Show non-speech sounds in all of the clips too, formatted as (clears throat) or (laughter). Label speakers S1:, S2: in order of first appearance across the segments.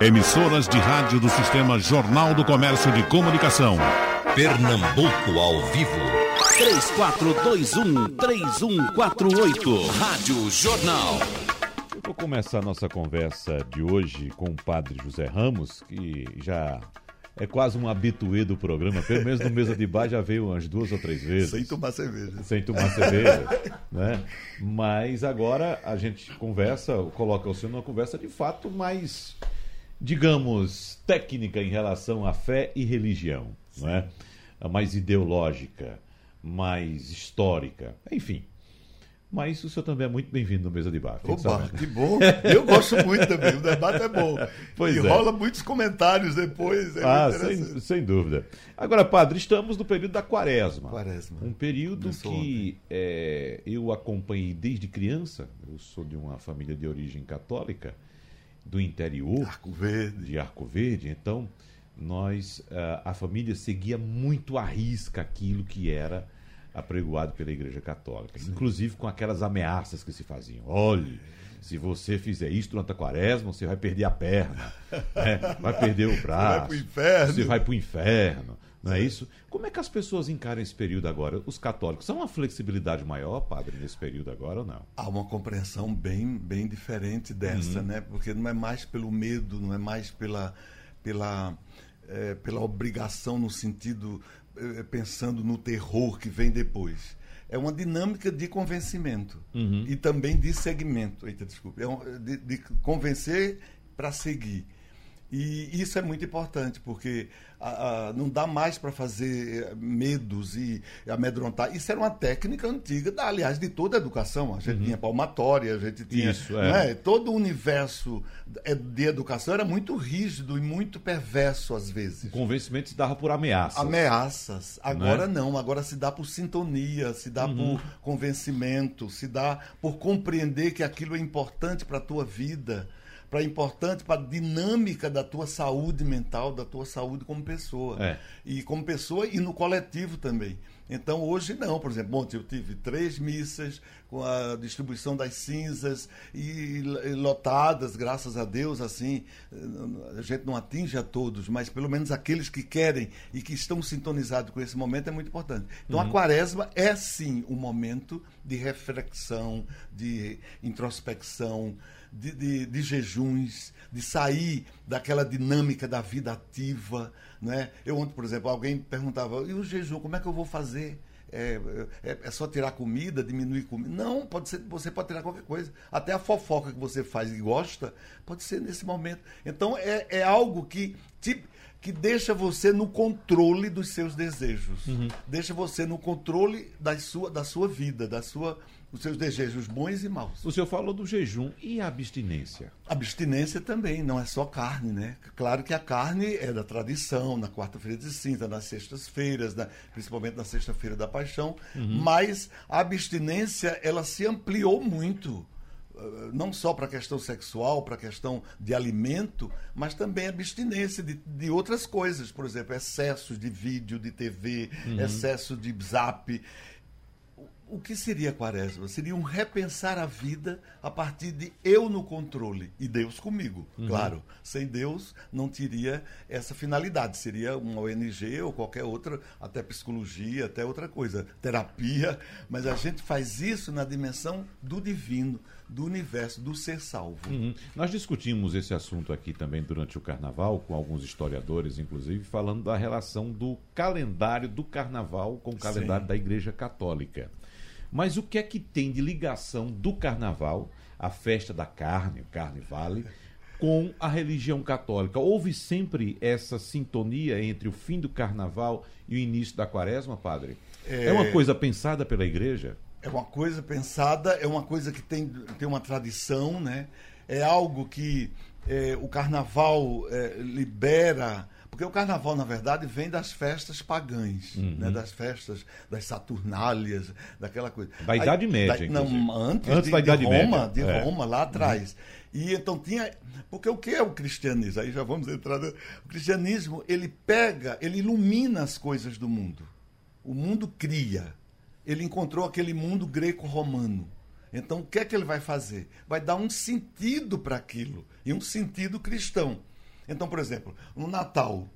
S1: Emissoras de rádio do Sistema Jornal do Comércio de Comunicação.
S2: Pernambuco ao vivo. 3421-3148. Rádio Jornal.
S3: Eu vou começar a nossa conversa de hoje com o padre José Ramos, que já é quase um habituê do programa, pelo menos no mesa de bar já veio umas duas ou três vezes.
S4: Sem tomar cerveja.
S3: Sem tomar cerveja, né? Mas agora a gente conversa, coloca o senhor numa conversa de fato mais digamos, técnica em relação à fé e religião, não é? mais ideológica, mais histórica, enfim. Mas o senhor também é muito bem-vindo no Mesa de Bar.
S4: Opa, que bom. Eu gosto muito também. O debate é bom. (laughs)
S3: Pois
S4: e
S3: é.
S4: rola muitos comentários depois. É
S3: ah, sem, sem, dúvida. Agora, padre, estamos no período da quaresma.
S4: Quaresma.
S3: Um período que é, eu acompanhei desde criança. Eu sou de uma família de origem católica do interior
S4: Arco Verde.
S3: de Arco Verde, então nós a família seguia muito à risca aquilo que era apregoado pela Igreja Católica, Sim. inclusive com aquelas ameaças que se faziam. Olhe, se você fizer isso durante a quaresma, você vai perder a perna, (laughs) né? vai perder o braço,
S4: você vai para o inferno.
S3: Não é isso? Como é que as pessoas encaram esse período agora? Os católicos são uma flexibilidade maior, padre, nesse período agora ou não?
S4: Há uma compreensão bem, bem diferente dessa, uhum. né? Porque não é mais pelo medo, não é mais pela, pela, é, pela obrigação no sentido é, pensando no terror que vem depois. É uma dinâmica de convencimento uhum. e também de segmento. Eita, desculpa. É um, de, de convencer para seguir. E isso é muito importante, porque não dá mais para fazer eh, medos e amedrontar. Isso era uma técnica antiga, da, aliás, de toda a educação. A gente uhum. tinha palmatória, a gente tinha.
S3: Isso, é.
S4: é. Todo o universo é, de educação era muito rígido e muito perverso, às vezes. O
S3: convencimento se dava por ameaças.
S4: Ameaças. Agora não, é? não. agora se dá por sintonia, se dá uhum. por convencimento, se dá por compreender que aquilo é importante para a tua vida para importante para a dinâmica da tua saúde mental, da tua saúde como pessoa.
S3: É.
S4: E como pessoa e no coletivo também. Então hoje não, por exemplo, ontem eu tive três missas com a distribuição das cinzas e, lotadas, graças a Deus, assim, a gente não atinge a todos, mas pelo menos aqueles que querem e que estão sintonizados com esse momento é muito importante. Então uhum. a quaresma é sim um momento de reflexão, de introspecção, de, de, de, jejuns, de sair daquela dinâmica da vida ativa. Né? Eu ontem, por exemplo, alguém perguntava, e o jejum, como é que eu vou fazer? É, é, é, só tirar comida, diminuir comida. Não, pode ser, você pode tirar qualquer coisa. Até a fofoca que você faz e gosta, pode ser nesse momento. Então é, é algo que, te, que deixa você no controle dos seus desejos. Uhum. Deixa você no controle da sua, da sua vida, da sua os seus desejos bons e maus.
S3: O senhor falou do jejum e a abstinência?
S4: Abstinência também, não é só carne, né? Claro que a carne é da tradição, na quarta-feira de cinza, nas sextas-feiras, né? principalmente na sexta-feira da paixão, uhum. mas a abstinência, ela se ampliou muito eh, não só para a questão sexual, para a questão de alimento, mas também abstinência de, de outras coisas, por exemplo, excessos de vídeo, de TV, uhum. excesso de zap o que seria quaresma? Seria um repensar a vida a partir de eu no controle e Deus comigo. Uhum. Claro, sem Deus não teria essa finalidade. Seria uma ONG ou qualquer outra, até psicologia, até outra coisa, terapia. Mas a gente faz isso na dimensão do divino, do universo, do ser salvo.
S3: Uhum. Nós discutimos esse assunto aqui também durante o carnaval, com alguns historiadores, inclusive, falando da relação do calendário do carnaval com o calendário Sim. da Igreja Católica. Mas o que é que tem de ligação do carnaval, a festa da carne, o Carne Vale, com a religião católica? Houve sempre essa sintonia entre o fim do carnaval e o início da quaresma, padre? É, é uma coisa pensada pela igreja?
S4: É uma coisa pensada, é uma coisa que tem, tem uma tradição, né? É algo que é, o carnaval é, libera porque o carnaval, na verdade, vem das festas pagãs, uhum. né? das festas das Saturnálias, daquela coisa.
S3: Da Idade Média,
S4: da, Não, antes, antes de, da Idade de Roma, Média. de é. Roma, lá atrás. Uhum. E então tinha. Porque o que é o cristianismo? Aí já vamos entrar. No, o cristianismo, ele pega, ele ilumina as coisas do mundo. O mundo cria. Ele encontrou aquele mundo greco-romano. Então, o que é que ele vai fazer? Vai dar um sentido para aquilo, e um sentido cristão. Então, por exemplo, no Natal,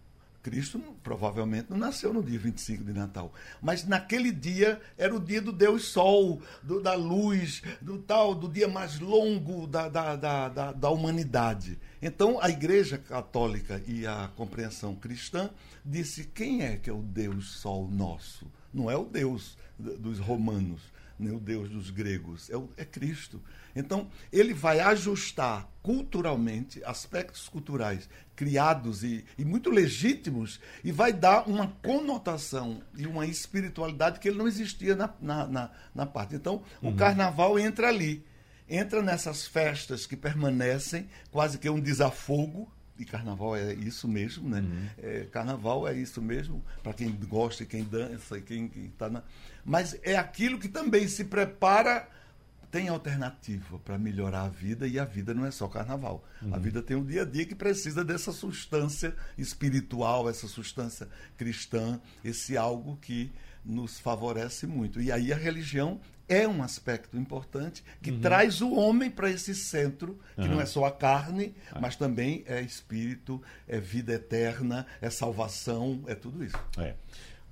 S4: Cristo provavelmente não nasceu no dia 25 de Natal. Mas naquele dia era o dia do Deus Sol, do, da luz, do tal, do dia mais longo da, da, da, da, da humanidade. Então a Igreja Católica e a compreensão cristã disse: quem é que é o Deus Sol nosso? Não é o Deus dos romanos, nem o Deus dos gregos, é, o, é Cristo. Então, ele vai ajustar culturalmente aspectos culturais criados e, e, muito legítimos e vai dar uma conotação e uma espiritualidade que ele não existia na, na, na, na parte. Então, uhum. o carnaval entra ali. Entra nessas festas que permanecem, quase que um desafogo, e carnaval é isso mesmo, né? Uhum. É, carnaval é isso mesmo, para quem gosta e quem dança e quem está na. Mas é aquilo que também se prepara tem alternativa para melhorar a vida e a vida não é só carnaval. Uhum. A vida tem um dia a dia que precisa dessa substância espiritual, essa substância cristã, esse algo que nos favorece muito. E aí a religião é um aspecto importante que uhum. traz o homem para esse centro, que uhum. não é só a carne, é. mas também é espírito, é vida eterna, é salvação, é tudo isso.
S3: É.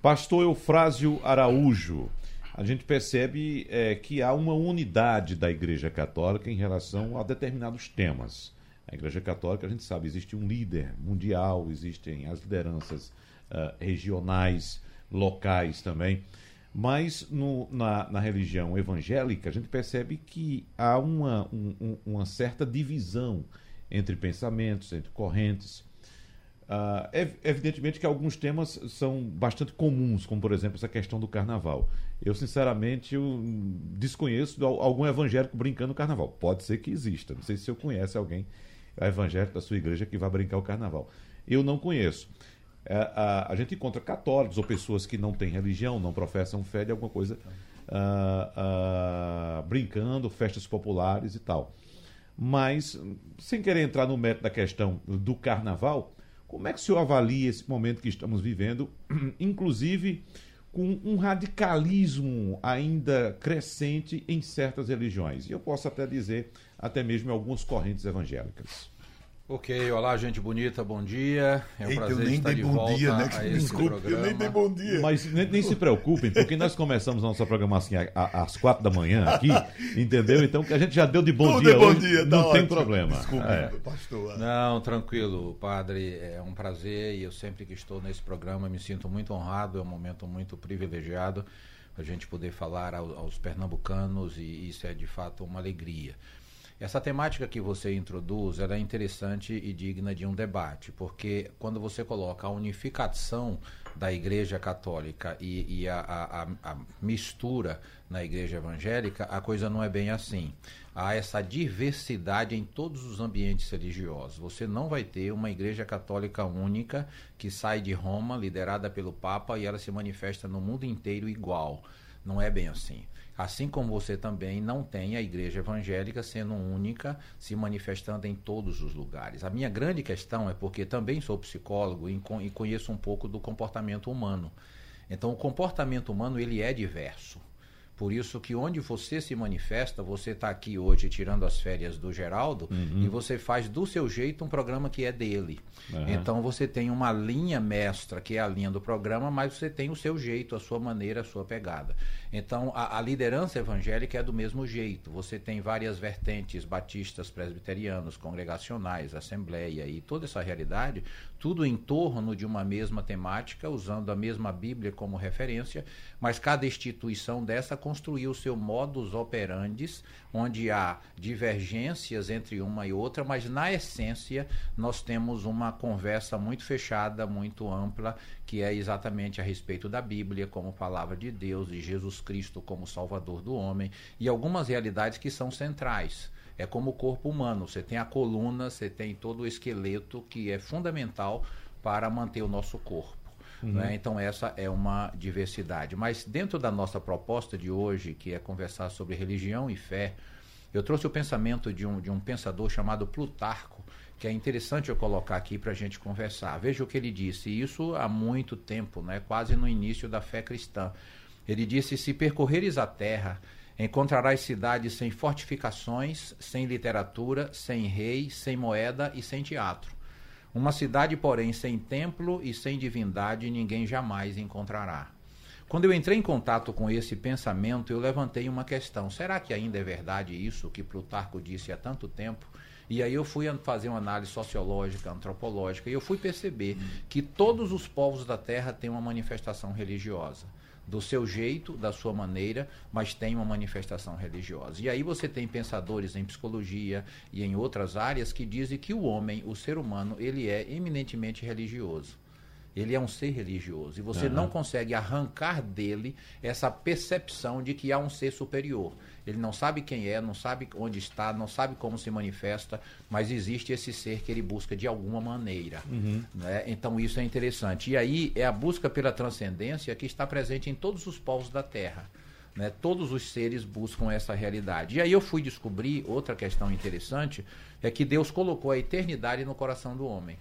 S3: Pastor Eufrásio Araújo, a gente percebe é, que há uma unidade da Igreja Católica em relação a determinados temas. A Igreja Católica, a gente sabe, existe um líder mundial, existem as lideranças uh, regionais, locais também. Mas no, na, na, religião evangélica, a gente percebe que há uma, um, uma certa divisão entre pensamentos, entre correntes. Uh, evidentemente que alguns temas são bastante comuns, como por exemplo essa questão do carnaval. Eu, sinceramente, eu desconheço algum evangélico brincando no carnaval. Pode ser que exista. Não sei se eu conhece alguém evangélico da sua igreja que vai brincar o carnaval. Eu não conheço. É, a, a, gente encontra católicos ou pessoas que não têm religião, não professam fé de alguma coisa, uh, uh, brincando, festas populares e tal. Mas, sem querer entrar no mérito da questão do carnaval, como é que o senhor avalia esse momento que estamos vivendo, (clears throat) inclusive com um radicalismo ainda crescente em certas religiões? E eu posso até dizer, até mesmo em algumas correntes evangélicas.
S5: Ok, olá gente bonita, bom dia.
S4: É um Eita, prazer eu nem estar dei de bom volta dia, né? a esse Desculpe, programa. Eu nem dei bom dia.
S3: Mas nem, nem, se preocupem, porque nós começamos a nossa programação às quatro da manhã aqui, entendeu? Então que a gente já deu de bom Tudo dia.
S4: É bom dia, não
S3: tá tem problema.
S5: Desculpe, é. pastor. Não, tranquilo, padre. É um prazer e eu sempre que estou nesse programa me sinto muito honrado. É um momento muito privilegiado a gente poder falar aos, aos pernambucanos e isso é de fato uma alegria. Essa temática que você introduz é interessante e digna de um debate, porque quando você coloca a unificação da Igreja Católica e, e a, a, a, mistura na Igreja Evangélica, a coisa não é bem assim. Há essa diversidade em todos os ambientes religiosos. Você não vai ter uma Igreja Católica única que sai de Roma, liderada pelo Papa, e ela se manifesta no mundo inteiro igual. Não é bem assim. Assim como você também não tem a igreja evangélica sendo única, se manifestando em todos os lugares. A minha grande questão é porque também sou psicólogo e conheço um pouco do comportamento humano. Então, o comportamento humano ele é diverso. Por isso que onde você se manifesta, você está aqui hoje tirando as férias do Geraldo uhum. e você faz do seu jeito um programa que é dele. Uhum. Então você tem uma linha mestra, que é a linha do programa, mas você tem o seu jeito, a sua maneira, a sua pegada. Então a, a liderança evangélica é do mesmo jeito. Você tem várias vertentes batistas, presbiterianos, congregacionais, assembleia e toda essa realidade, tudo em torno de uma mesma temática, usando a mesma Bíblia como referência, mas cada instituição dessa construiu seu modus operandi, onde há divergências entre uma e outra, mas na essência nós temos uma conversa muito fechada, muito ampla, que é exatamente a respeito da Bíblia como palavra de Deus e Jesus Cristo como Salvador do homem e algumas realidades que são centrais. É como o corpo humano, você tem a coluna, você tem todo o esqueleto que é fundamental para manter o nosso corpo. Uhum. Né? Então, essa é uma diversidade. Mas dentro da nossa proposta de hoje, que é conversar sobre religião e fé, eu trouxe o pensamento de um, de um pensador chamado Plutarco, que é interessante eu colocar aqui para a gente conversar. Veja o que ele disse, isso há muito tempo, né? quase no início da fé cristã. Ele disse: Se percorreres a terra, encontrarás cidades sem fortificações, sem literatura, sem rei, sem moeda e sem teatro Uma cidade, porém, sem templo e sem divindade ninguém jamais encontrará. Quando eu entrei em contato com esse pensamento, eu levantei uma questão: será que ainda é verdade isso que Plutarco disse há tanto tempo? E aí eu fui fazer uma análise sociológica, antropológica, e eu fui perceber que todos os povos da Terra têm uma manifestação religiosa do seu jeito, da sua maneira, mas tem uma manifestação religiosa. E aí você tem pensadores em psicologia e em outras áreas que dizem que o homem, o ser humano, ele é eminentemente religioso. Ele é um ser religioso e você uhum. não consegue arrancar dele essa percepção de que há um ser superior. Ele não sabe quem é, não sabe onde está, não sabe como se manifesta, mas existe esse ser que ele busca de alguma maneira. Uhum. Né? Então isso é interessante. E aí é a busca pela transcendência que está presente em todos os povos da Terra. Né? Todos os seres buscam essa realidade. E aí eu fui descobrir outra questão interessante, é que Deus colocou a eternidade no coração do homem.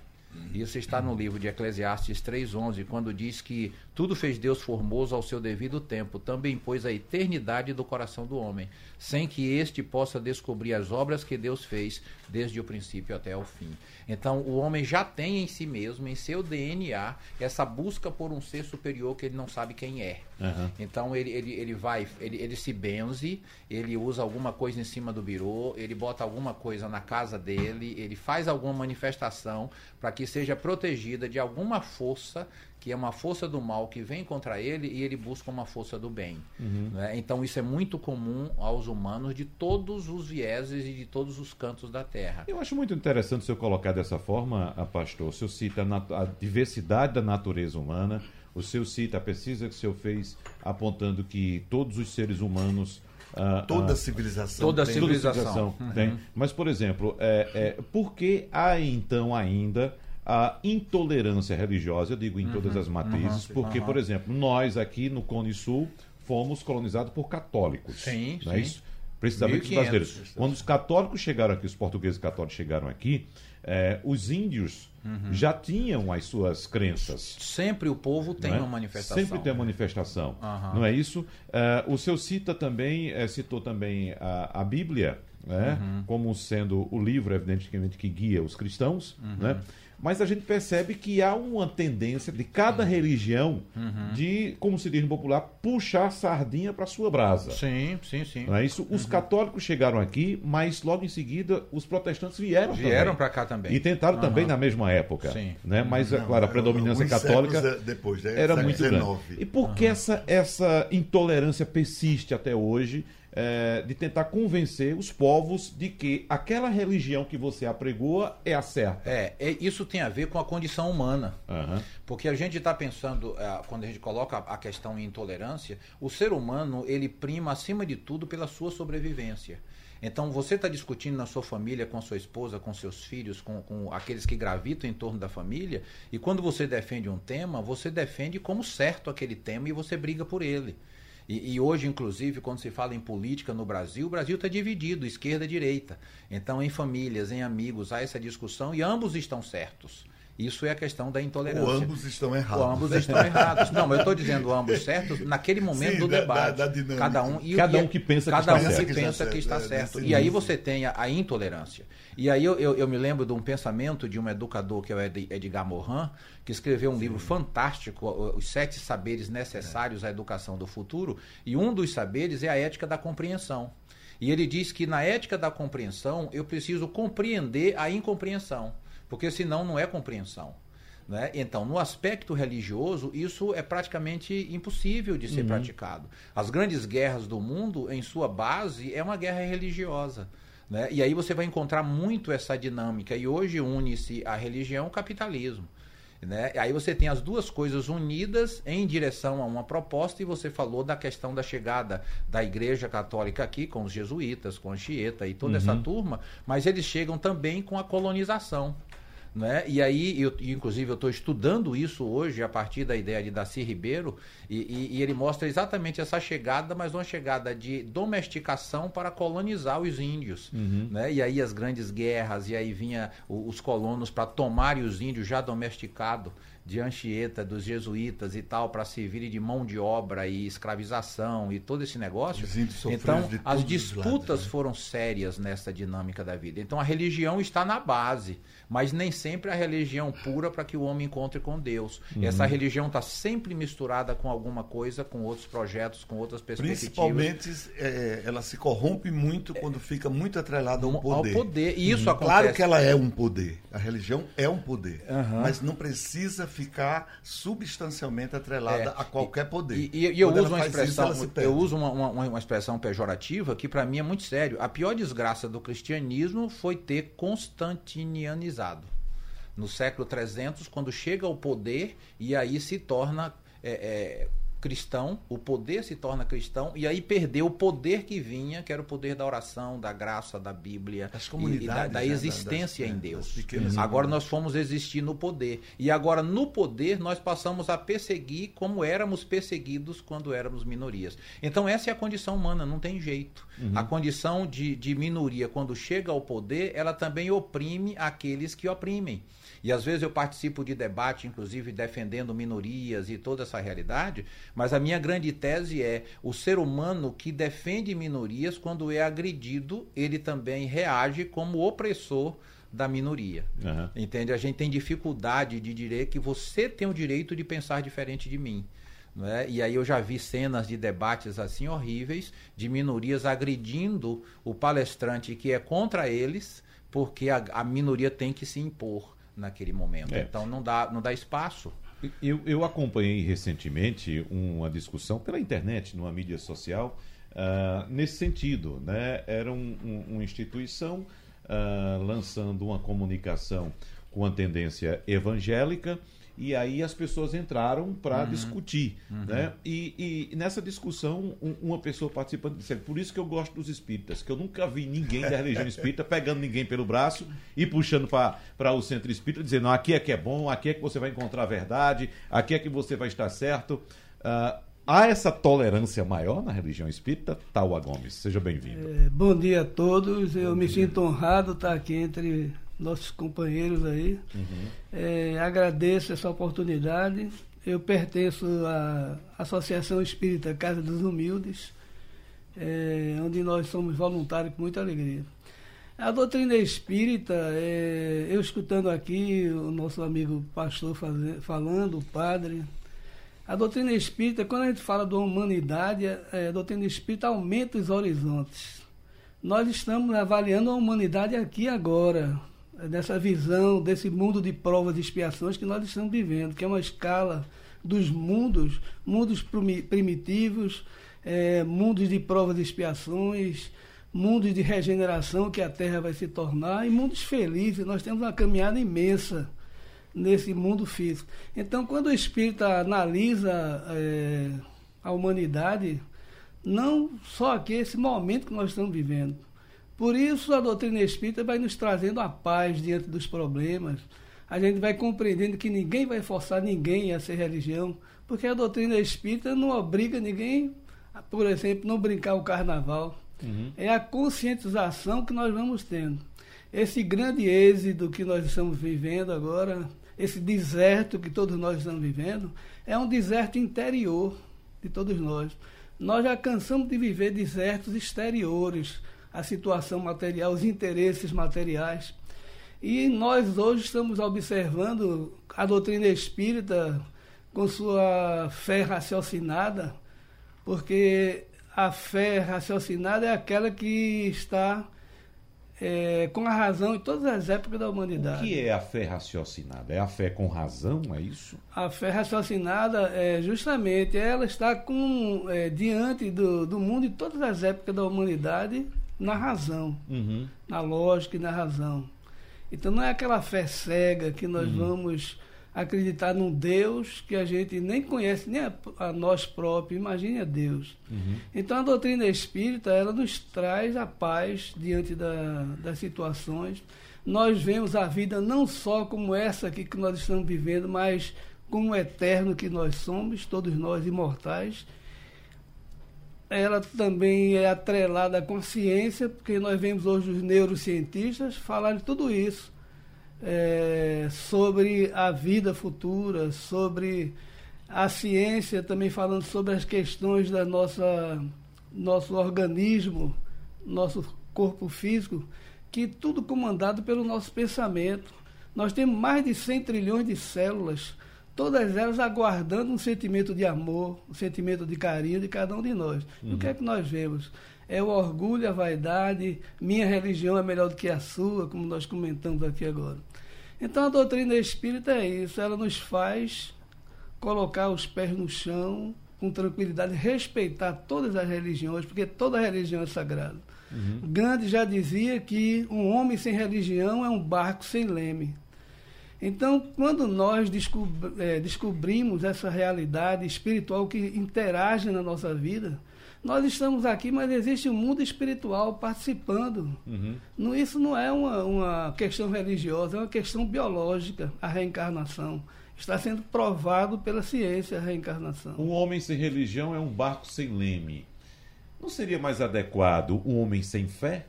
S5: Isso está no livro de Eclesiastes 3:11, quando diz que tudo fez Deus formoso ao seu devido tempo, também pôs a eternidade do coração do homem, sem que este possa descobrir as obras que Deus fez desde o princípio até o fim. Então, o homem já tem em si mesmo, em seu DNA, essa busca por um ser superior que ele não sabe quem é. Uhum. Então, ele, ele, ele vai, ele, ele se benze, ele usa alguma coisa em cima do birô, ele bota alguma coisa na casa dele, ele faz alguma manifestação para que seja protegida de alguma força que é uma força do mal que vem contra ele e ele busca uma força do bem. Uhum. Né? Então isso é muito comum aos humanos de todos os vieses e de todos os cantos da Terra.
S3: Eu acho muito interessante o senhor colocar dessa forma, pastor. O senhor cita a, a diversidade da natureza humana, o senhor cita a pesquisa que o senhor fez apontando que todos os seres humanos
S4: ah, toda ah, civilização
S5: toda tem. civilização,
S3: uhum. tem. Mas, por exemplo, é, é, por que há então ainda a intolerância religiosa, eu digo em uhum, todas as matrizes, uhum, porque, uhum. por exemplo, nós aqui no Cone Sul fomos colonizados por católicos.
S5: Sim,
S3: não é sim. isso? Precisamente os brasileiros. Quando os católicos chegaram aqui, os portugueses católicos chegaram aqui, eh, os índios uhum. já tinham as suas crenças.
S5: Sempre o povo tem é? uma manifestação.
S3: Sempre tem uma manifestação. Uhum. Não é isso? Uh, o seu cita também, citou também a, a Bíblia, né? Uhum. como sendo o livro, evidentemente, que guia os cristãos. Né? Mas a gente percebe que há uma tendência de cada religião uhum. de, como se diz no popular, puxar sardinha para sua brasa.
S5: Sim, sim, sim.
S3: Não é isso? Os uhum. católicos chegaram aqui, mas logo em seguida os protestantes vieram
S5: Vieram para cá também.
S3: E tentaram uhum. também na mesma época. Sim. Né? Mas, é Não, é claro, a predominância católica
S4: depois, né?
S3: era muito grande. E por que essa, essa intolerância persiste até hoje? É, de tentar convencer os povos de que aquela religião que você apregoa é a certa.
S5: É, é isso tem a ver com a condição humana. Uhum. Porque a gente está pensando, é, quando a gente coloca a questão em intolerância, o ser humano ele prima acima de tudo pela sua sobrevivência. Então você está discutindo na sua família, com a sua esposa, com seus filhos, com, com, aqueles que gravitam em torno da família, e quando você defende um tema, você defende como certo aquele tema e você briga por ele. E, e, hoje, inclusive, quando se fala em política no Brasil, o Brasil está dividido, esquerda e direita. Então, em famílias, em amigos, há essa discussão e ambos estão certos. Isso é a questão da intolerância. Ou
S4: ambos estão errados.
S5: Ou ambos estão errados. Não, mas eu estou dizendo ambos certos naquele momento Sim, do da, debate. Da, da cada um,
S3: e, cada um que pensa
S5: cada
S3: que
S5: um
S3: está
S5: que certo. pensa que está é, certo. E aí você tem a, a intolerância. E aí eu, eu, eu, me lembro de um pensamento de um educador que é o Edgar Morin, que escreveu um Sim. livro fantástico, Os Sete Saberes Necessários é. à Educação do Futuro, e um dos saberes é a ética da compreensão. E ele diz que na ética da compreensão eu preciso compreender a incompreensão porque senão não é compreensão. Né? Então, no aspecto religioso, isso é praticamente impossível de ser uhum. praticado. As grandes guerras do mundo, em sua base, é uma guerra religiosa. Né? E aí você vai encontrar muito essa dinâmica. E hoje une-se a religião ao capitalismo. Né? Aí você tem as duas coisas unidas em direção a uma proposta, e você falou da questão da chegada da Igreja Católica aqui, com os jesuítas, com a Anchieta e toda uhum. essa turma, mas eles chegam também com a colonização. Né? E aí, eu, inclusive, eu estou estudando isso hoje a partir da ideia de Daci Ribeiro, e, e, e, ele mostra exatamente essa chegada, mas uma chegada de domesticação para colonizar os índios. Uhum. Né? E aí as grandes guerras, e aí vinha os colonos para tomarem os índios já domesticados de Anchieta, dos jesuítas e tal, para servirem de mão de obra e escravização e todo esse negócio. Então, as disputas lados, né? foram sérias nessa dinâmica da vida. Então, a religião está na base, mas nem sempre a religião pura para que o homem encontre com Deus. Uhum. Essa religião está sempre misturada com alguma coisa, com outros projetos, com outras perspectivas.
S4: Principalmente é, ela se corrompe muito quando fica muito atrelada ao poder.
S5: Ao poder. E isso uhum.
S4: acontece. Claro que ela é um poder. A religião é um poder. Uhum. Mas não precisa ficar substancialmente atrelada é. a qualquer poder.
S5: E, e, e eu uso uma expressão, isso, eu uso uma, uma, uma expressão pejorativa que para mim é muito sério. A pior desgraça do cristianismo foi ter constantinianizado. No século 300, quando chega ao poder e aí se torna é, é, cristão, o poder se torna cristão, e aí perdeu o poder que vinha, que era o poder da oração, da graça, da Bíblia, e, e da, da, existência das, em Deus. Agora nós fomos existir no poder. E agora, no poder, nós passamos a perseguir como éramos perseguidos quando éramos minorias. Então, essa é a condição humana, não tem jeito. Uhum. A condição de, de minoria, quando chega ao poder, ela também oprime aqueles que oprimem. E às vezes eu participo de debate, inclusive defendendo minorias e toda essa realidade, mas a minha grande tese é o ser humano que defende minorias, quando é agredido, ele também reage como opressor da minoria. Uhum. Entende? A gente tem dificuldade de dizer que você tem o direito de pensar diferente de mim. É? E aí eu já vi cenas de debates assim horríveis, de minorias agredindo o palestrante que é contra eles, porque a, a minoria tem que se impor naquele momento. É. Então não dá, não dá espaço.
S3: Eu, eu acompanhei recentemente uma discussão pela internet, numa mídia social, uh, nesse sentido. Né? Era um, um, uma instituição uh, lançando uma comunicação com a tendência evangélica e aí as pessoas entraram para uhum. discutir. Uhum. Né? E, e, nessa discussão, um, uma pessoa participando disse: por isso que eu gosto dos espíritas, que eu nunca vi ninguém da religião espírita pegando ninguém pelo braço e puxando para o centro espírita, dizendo: não, aqui é que é bom, aqui é que você vai encontrar a verdade, aqui é que você vai estar certo. Uh, há essa tolerância maior na religião espírita? Taua Gomes, seja bem-vindo.
S6: É, bom dia a todos, eu bom me dia. sinto honrado estar aqui entre nossos companheiros aí. Uhum. É, agradeço essa oportunidade. Eu pertenço à Associação Espírita Casa dos Humildes, é, onde nós somos voluntários com muita alegria. A doutrina espírita, é, eu escutando aqui o nosso amigo pastor fazer, falando, o padre, a doutrina espírita, quando a gente fala da humanidade, é, a doutrina espírita aumenta os horizontes. Nós estamos avaliando a humanidade aqui agora, dessa visão, desse mundo de provas e expiações que nós estamos vivendo, que é uma escala dos mundos, mundos primitivos, é, mundos de provas e expiações, mundos de regeneração que a Terra vai se tornar e mundos felizes. Nós temos uma caminhada imensa nesse mundo físico. Então, quando o Espírito analisa é, a humanidade, não só aqui esse momento que nós estamos vivendo, por isso, a doutrina espírita vai nos trazendo a paz diante dos problemas. A gente vai compreendendo que ninguém vai forçar ninguém a ser religião, porque a doutrina espírita não obriga ninguém, a, por exemplo, não brincar o carnaval. Uhum. É a conscientização que nós vamos tendo. Esse grande êxito que nós estamos vivendo agora, esse deserto que todos nós estamos vivendo, é um deserto interior de todos nós. Nós já cansamos de viver desertos exteriores a situação material, os interesses materiais. E nós hoje estamos observando a doutrina espírita com sua fé raciocinada, porque a fé raciocinada é aquela que está é, com a razão em todas as épocas da humanidade.
S3: O que é a fé raciocinada? É a fé com razão, é isso?
S6: A fé raciocinada é justamente ela está com é, diante do, do mundo em todas as épocas da humanidade na razão, uhum. na lógica e na razão. Então não é aquela fé cega que nós uhum. vamos acreditar num Deus que a gente nem conhece, nem a, a nós próprios, imagine a Deus. Uhum. Então a doutrina espírita, ela nos traz a paz diante da, das situações. Nós vemos a vida não só como essa aqui que nós estamos vivendo, mas como o eterno que nós somos, todos nós imortais ela também é atrelada à consciência, porque nós vemos hoje os neurocientistas falarem tudo isso é, sobre a vida futura, sobre a ciência também falando sobre as questões da nossa nosso organismo, nosso corpo físico, que tudo comandado pelo nosso pensamento. Nós temos mais de 100 trilhões de células, todas elas aguardando um sentimento de amor, um sentimento de carinho de cada um de nós. Uhum. E o que é que nós vemos? É o orgulho, a vaidade, minha religião é melhor do que a sua, como nós comentamos aqui agora. Então a doutrina espírita é isso, ela nos faz colocar os pés no chão com tranquilidade, respeitar todas as religiões, porque toda religião é sagrada. Uhum. Gandhi já dizia que um homem sem religião é um barco sem leme. Então, quando nós é, descobrimos essa realidade espiritual que interage na nossa vida, nós estamos aqui, mas existe um mundo espiritual participando. Uhum. Não, isso não é uma, uma questão religiosa, é uma questão biológica, a reencarnação. Está sendo provado pela ciência a reencarnação.
S3: Um homem sem religião é um barco sem leme. Não seria mais adequado um homem sem fé?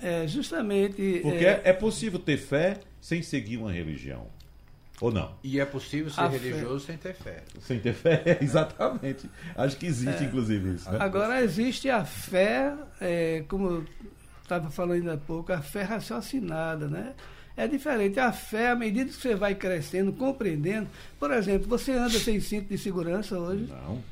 S6: É, justamente.
S3: Porque é, é possível ter fé sem seguir uma religião. Ou não?
S5: E é possível ser a religioso fé. sem ter fé.
S3: Sem ter fé, (laughs) exatamente. Acho que existe, é. inclusive, isso. Né?
S6: Agora, existe a fé, é, como eu estava falando há pouco, a fé raciocinada, né? É diferente. A fé, à medida que você vai crescendo, compreendendo. Por exemplo, você anda sem cinto de segurança hoje?
S3: Não.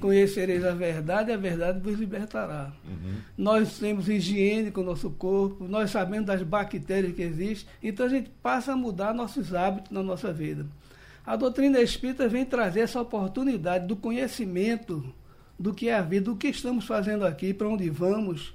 S6: Conhecereis a verdade e a verdade vos libertará. Uhum. Nós temos higiene com o nosso corpo, nós sabemos das bactérias que existem, então a gente passa a mudar nossos hábitos na nossa vida. A doutrina espírita vem trazer essa oportunidade do conhecimento do que é a vida, do que estamos fazendo aqui, para onde vamos,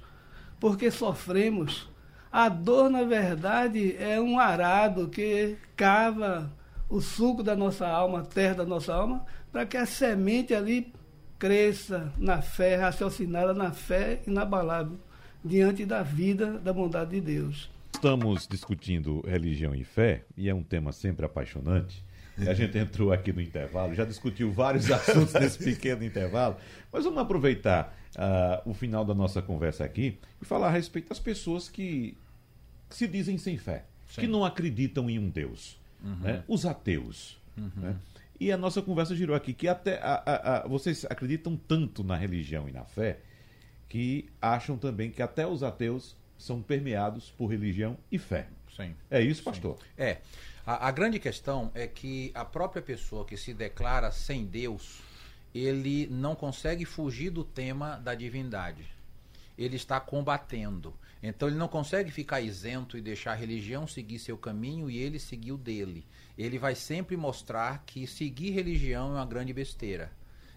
S6: porque sofremos. A dor, na verdade, é um arado que cava o suco da nossa alma, a terra da nossa alma, para que a semente ali cresça na fé, raciocinada na fé inabalável, diante da vida, da bondade de Deus.
S3: Estamos discutindo religião e fé, e é um tema sempre apaixonante. A gente entrou aqui no intervalo, já discutiu vários (laughs) assuntos nesse pequeno intervalo, mas vamos aproveitar uh, o final da nossa conversa aqui e falar a respeito das pessoas que, que se dizem sem fé, Sim. que não acreditam em um Deus. Uhum. Né? Os ateus. Uhum. Né? E a nossa conversa girou aqui que até a, a, a, vocês acreditam tanto na religião e na fé que acham também que até os ateus são permeados por religião e fé.
S5: Sim.
S3: É isso, pastor? Sim.
S5: É. A, a, grande questão é que a própria pessoa que se declara sem Deus, ele não consegue fugir do tema da divindade. Ele está combatendo. Então ele não consegue ficar isento e deixar a religião seguir seu caminho e ele seguir o dele ele vai sempre mostrar que seguir religião é uma grande besteira.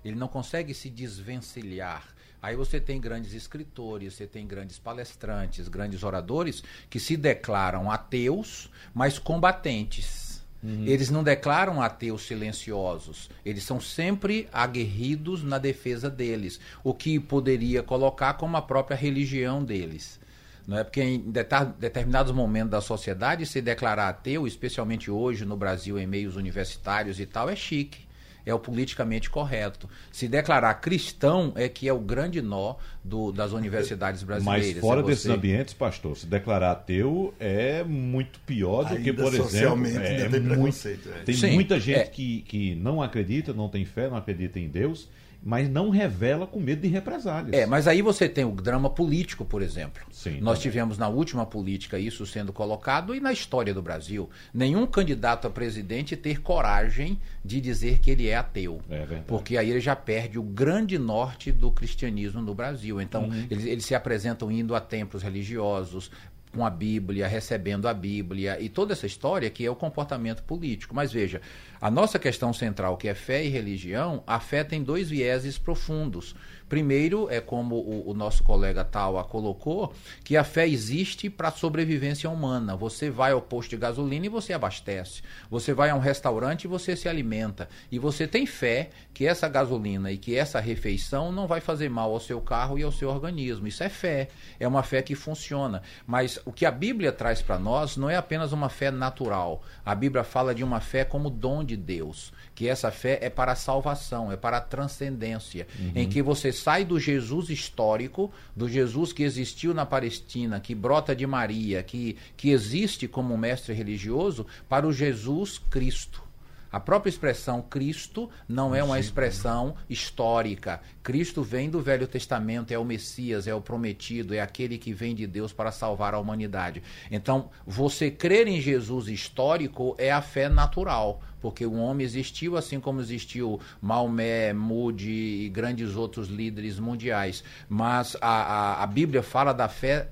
S5: Ele não consegue se desvencilhar. Aí você tem grandes escritores, você tem grandes palestrantes, grandes oradores que se declaram ateus, mas combatentes. Uhum. Eles não declaram ateus silenciosos, eles são sempre aguerridos na defesa deles, o que poderia colocar como a própria religião deles. Não é porque em determinados momentos da sociedade se declarar ateu, especialmente hoje no Brasil em meios universitários e tal, é chique. É o politicamente correto. Se declarar cristão é que é o grande nó do, das universidades brasileiras.
S3: Mas fora
S5: é
S3: você... desses ambientes, pastor, se declarar ateu é muito pior do Ainda que, por exemplo. É, tem muito, é. Tem Sim, muita gente é. que, que não acredita, não tem fé, não acredita em Deus mas não revela com medo de represálias.
S5: É, mas aí você tem o drama político, por exemplo.
S3: Sim,
S5: Nós também. tivemos na última política isso sendo colocado e na história do Brasil. Nenhum candidato a presidente ter coragem de dizer que ele é ateu.
S3: É verdade.
S5: Porque aí ele já perde o grande norte do cristianismo no Brasil. Então, uhum. eles, eles se apresentam indo a templos religiosos, com a Bíblia, recebendo a Bíblia e toda essa história que é o comportamento político. Mas veja, a nossa questão central, que é fé e religião, a fé tem dois vieses profundos. Primeiro, é como o, o nosso colega Tawa colocou, que a fé existe para a sobrevivência humana. Você vai ao posto de gasolina e você abastece. Você vai a um restaurante e você se alimenta. E você tem fé que essa gasolina e que essa refeição não vai fazer mal ao seu carro e ao seu organismo. Isso é fé. É uma fé que funciona. Mas o que a Bíblia traz para nós não é apenas uma fé natural. A Bíblia fala de uma fé como dom de Deus que essa fé é para a salvação, é para a transcendência, uhum. em que você sai do Jesus histórico, do Jesus que existiu na Palestina, que brota de Maria, que, que existe como mestre religioso, para o Jesus Cristo. A própria expressão Cristo não é uma expressão histórica. Cristo vem do Velho Testamento, é o Messias, é o prometido, é aquele que vem de Deus para salvar a humanidade. Então, você crer em Jesus histórico é a fé natural, porque o homem existiu assim como existiu Maomé, Moody e grandes outros líderes mundiais. Mas a, a, a Bíblia fala da fé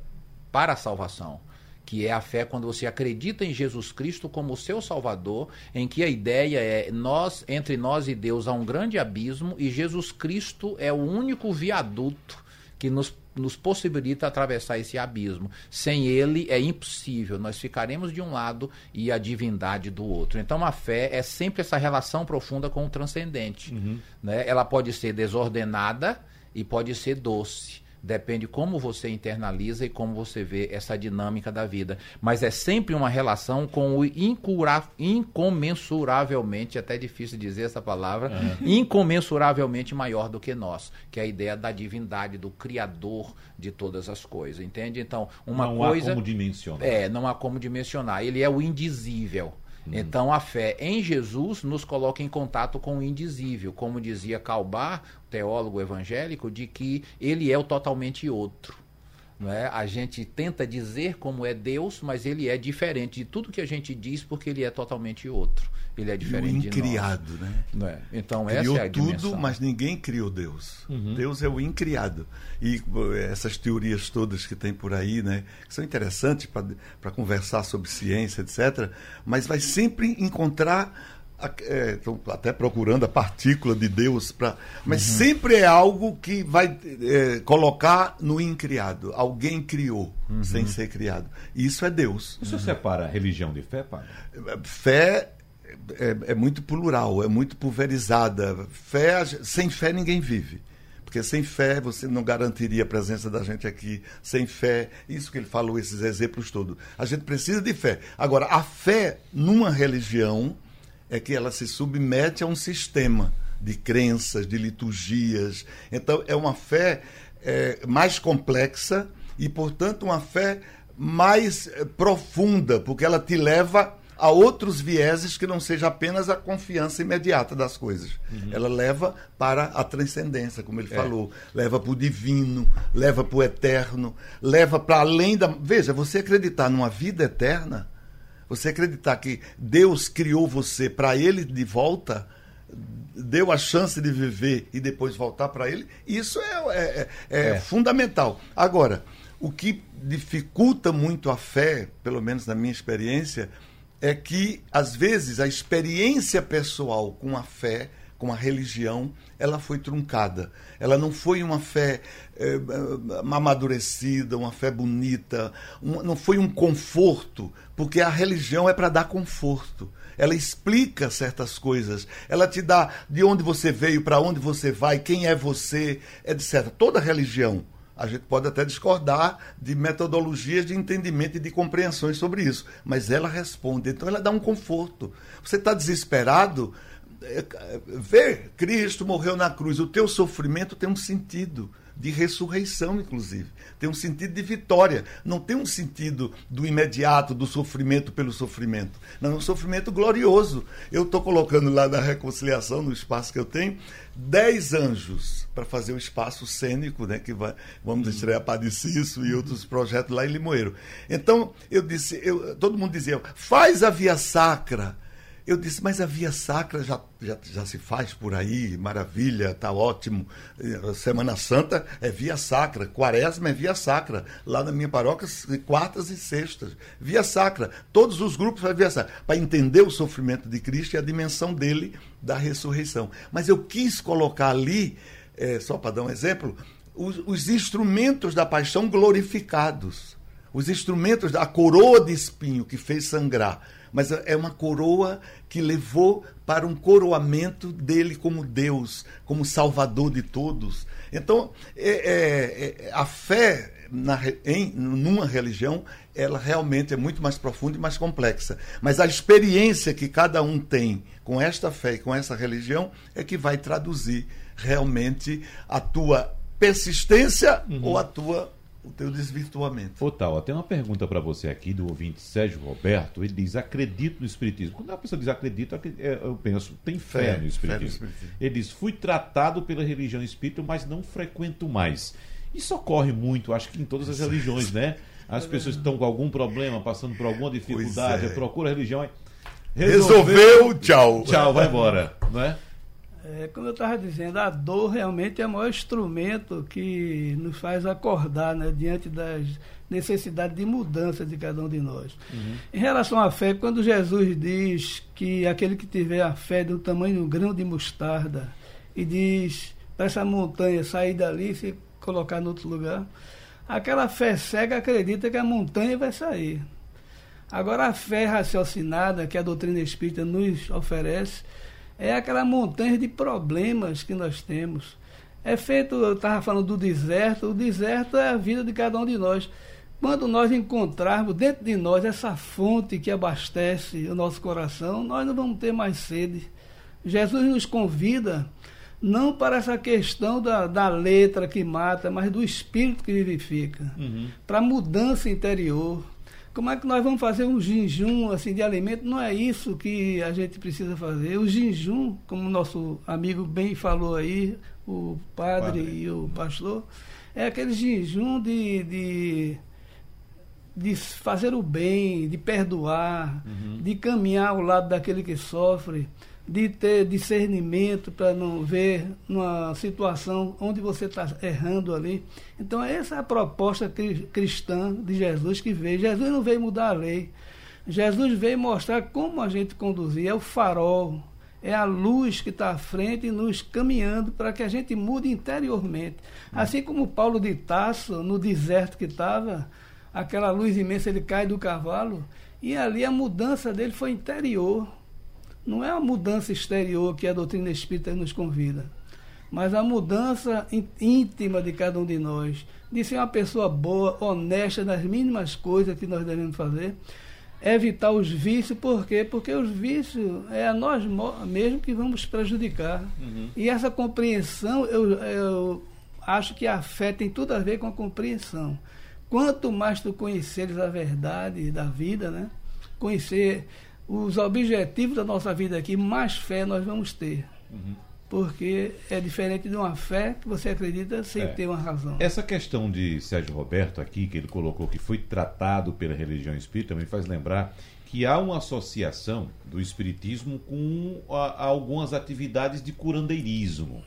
S5: para a salvação que é a fé quando você acredita em Jesus Cristo como seu Salvador, em que a ideia é nós entre nós e Deus há um grande abismo e Jesus Cristo é o único viaduto que nos nos possibilita atravessar esse abismo. Sem ele é impossível, nós ficaremos de um lado e a divindade do outro. Então a fé é sempre essa relação profunda com o transcendente. Uhum. Né? Ela pode ser desordenada e pode ser doce. Depende como você internaliza e como você vê essa dinâmica da vida. Mas é sempre uma relação com o incura, incomensuravelmente, até difícil dizer essa palavra, é. incomensuravelmente maior do que nós, que é a ideia da divindade, do Criador de todas as coisas, entende? Então, uma
S3: não
S5: coisa.
S3: Não há como dimensionar.
S5: É, não há como dimensionar. Ele é o indizível. Hum. Então a fé em Jesus nos coloca em contato com o indizível, como dizia Calbar, teólogo evangélico, de que ele é o totalmente outro. Não é? A gente tenta dizer como é Deus, mas ele é diferente de tudo que a gente diz porque ele é totalmente outro. Ele é diferente
S4: e o incriado,
S5: de
S4: nós.
S5: né? Não é? Então
S4: criou
S5: essa é a
S4: tudo,
S5: dimensão.
S4: mas ninguém criou Deus. Uhum. Deus é o incriado. E essas teorias todas que tem por aí, né, que são interessantes para conversar sobre ciência, etc., mas vai sempre encontrar Estou é, até procurando a partícula de Deus, pra, mas uhum. sempre é algo que vai é, colocar no incriado. Alguém criou uhum. sem ser criado. Isso é Deus.
S3: Isso uhum. separa religião de fé, pai?
S4: Fé é, é, muito plural, é muito pulverizada. Fé, sem fé ninguém vive. Porque sem fé você não garantiria a presença da gente aqui. Sem fé, isso que ele falou, esses exemplos todos. A gente precisa de fé. Agora, a fé numa religião é que ela se submete a um sistema de crenças, de liturgias. Então, é uma fé é, mais complexa e, portanto, uma fé mais é, profunda, porque ela te leva a outros vieses que não seja apenas a confiança imediata das coisas. Uhum. Ela leva para a transcendência, como ele é. falou, leva para o divino, leva para o eterno, leva para além da. Veja, você acreditar numa vida eterna você acreditar que Deus criou você para Ele de volta, deu a chance de viver e depois voltar para Ele, isso é, é, é, é, é, fundamental. Agora, o que dificulta muito a fé, pelo menos na minha experiência, é que, às vezes, a experiência pessoal com a fé com a religião, ela foi truncada. Ela não foi uma fé é, amadurecida, uma fé bonita, não foi um conforto, porque a religião é para dar conforto. Ela explica certas coisas, ela te dá de onde você veio, para onde você vai, quem é você, etc. Toda religião. A gente pode até discordar de metodologias de entendimento e de compreensões sobre isso, mas ela responde. Então ela dá um conforto. Você está desesperado, ver Cristo morreu na cruz, o teu sofrimento tem um sentido de ressurreição, inclusive. Tem um sentido de vitória. Não tem um sentido do imediato, do sofrimento pelo sofrimento. Não, é um sofrimento glorioso. Eu estou colocando lá na reconciliação, no espaço que eu tenho, dez anjos para fazer o espaço cênico, né? Que vai, vamos estrear Padre Cício e outros projetos lá em Limoeiro. Então, eu disse, eu, todo mundo dizia, faz a via sacra eu disse, mas a via sacra já, já, já se faz por aí, maravilha, tá ótimo. Semana Santa é via sacra, quaresma é via sacra. Lá na minha paróquia, quartas e sextas. Via sacra. Todos os grupos é via sacra. Para entender o sofrimento de Cristo e a dimensão dele da ressurreição. Mas eu quis colocar ali, é, só para dar um exemplo, os, os instrumentos da paixão glorificados. Os instrumentos da coroa de espinho que fez sangrar mas é uma coroa que levou para um coroamento dele como Deus, como Salvador de todos. Então, é, é, é, a fé na, em numa religião, ela realmente é muito mais profunda e mais complexa. Mas a experiência que cada um tem com esta fé e com essa religião é que vai traduzir realmente a tua persistência uhum. ou a tua o teu desvirtuamento.
S3: Ô tal, tem uma pergunta para você aqui do ouvinte Sérgio Roberto. Ele diz: acredito no Espiritismo. Quando a pessoa diz acredito, é, eu penso, tem fé, fé no, espiritismo. fé no Espiritismo. Ele diz: fui tratado pela religião espírita, mas não frequento mais. Isso ocorre muito, acho que em todas as religiões, né? As pessoas estão com algum problema, passando por alguma dificuldade, é. procura a religião.
S4: Resolveu, resolveu, tchau.
S3: Tchau, vai embora, não é?
S6: É, como eu estava dizendo, a dor realmente é o maior instrumento que nos faz acordar né, diante das necessidades de mudança de cada um de nós. Uhum. Em relação à fé, quando Jesus diz que aquele que tiver a fé do tamanho de um grão de mostarda e diz para essa montanha sair dali e se colocar em outro lugar, aquela fé cega acredita que a montanha vai sair. Agora, a fé raciocinada que a doutrina espírita nos oferece é aquela montanha de problemas que nós temos. É feito, eu estava falando do deserto, o deserto é a vida de cada um de nós. Quando nós encontrarmos dentro de nós essa fonte que abastece o nosso coração, nós não vamos ter mais sede. Jesus nos convida não para essa questão da, da letra que mata, mas do espírito que vivifica, uhum. para mudança interior, como é que nós vamos fazer um jejum assim, de alimento? Não é isso que a gente precisa fazer. O jejum, como o nosso amigo bem falou aí, o padre, padre. e o pastor, é aquele jejum de, de, de fazer o bem, de perdoar, uhum. de caminhar ao lado daquele que sofre de ter discernimento para não ver numa situação onde você está errando ali. Então, essa é a proposta cristã de Jesus que veio. Jesus não veio mudar a lei. Jesus veio mostrar como a gente conduzir. É o farol, é a luz que está à frente nos caminhando para que a gente mude interiormente. Assim como Paulo de Tasso, no deserto que estava, aquela luz imensa, ele cai do cavalo, e ali a mudança dele foi interior não é a mudança exterior que a doutrina espírita nos convida, mas a mudança íntima de cada um de nós, de ser uma pessoa boa, honesta nas mínimas coisas que nós devemos fazer, evitar os vícios, por quê? Porque os vícios é a nós mesmos que vamos prejudicar. Uhum. E essa compreensão, eu, eu acho que a fé tem tudo a ver com a compreensão. Quanto mais tu conheceres a verdade da vida, né? Conhecer os objetivos da nossa vida aqui, mais fé nós vamos ter. Uhum. Porque é diferente de uma fé que você acredita sem é. ter uma razão.
S3: Essa questão de Sérgio Roberto aqui, que ele colocou que foi tratado pela religião espírita, me faz lembrar que há uma associação do espiritismo com a, a algumas atividades de curandeirismo,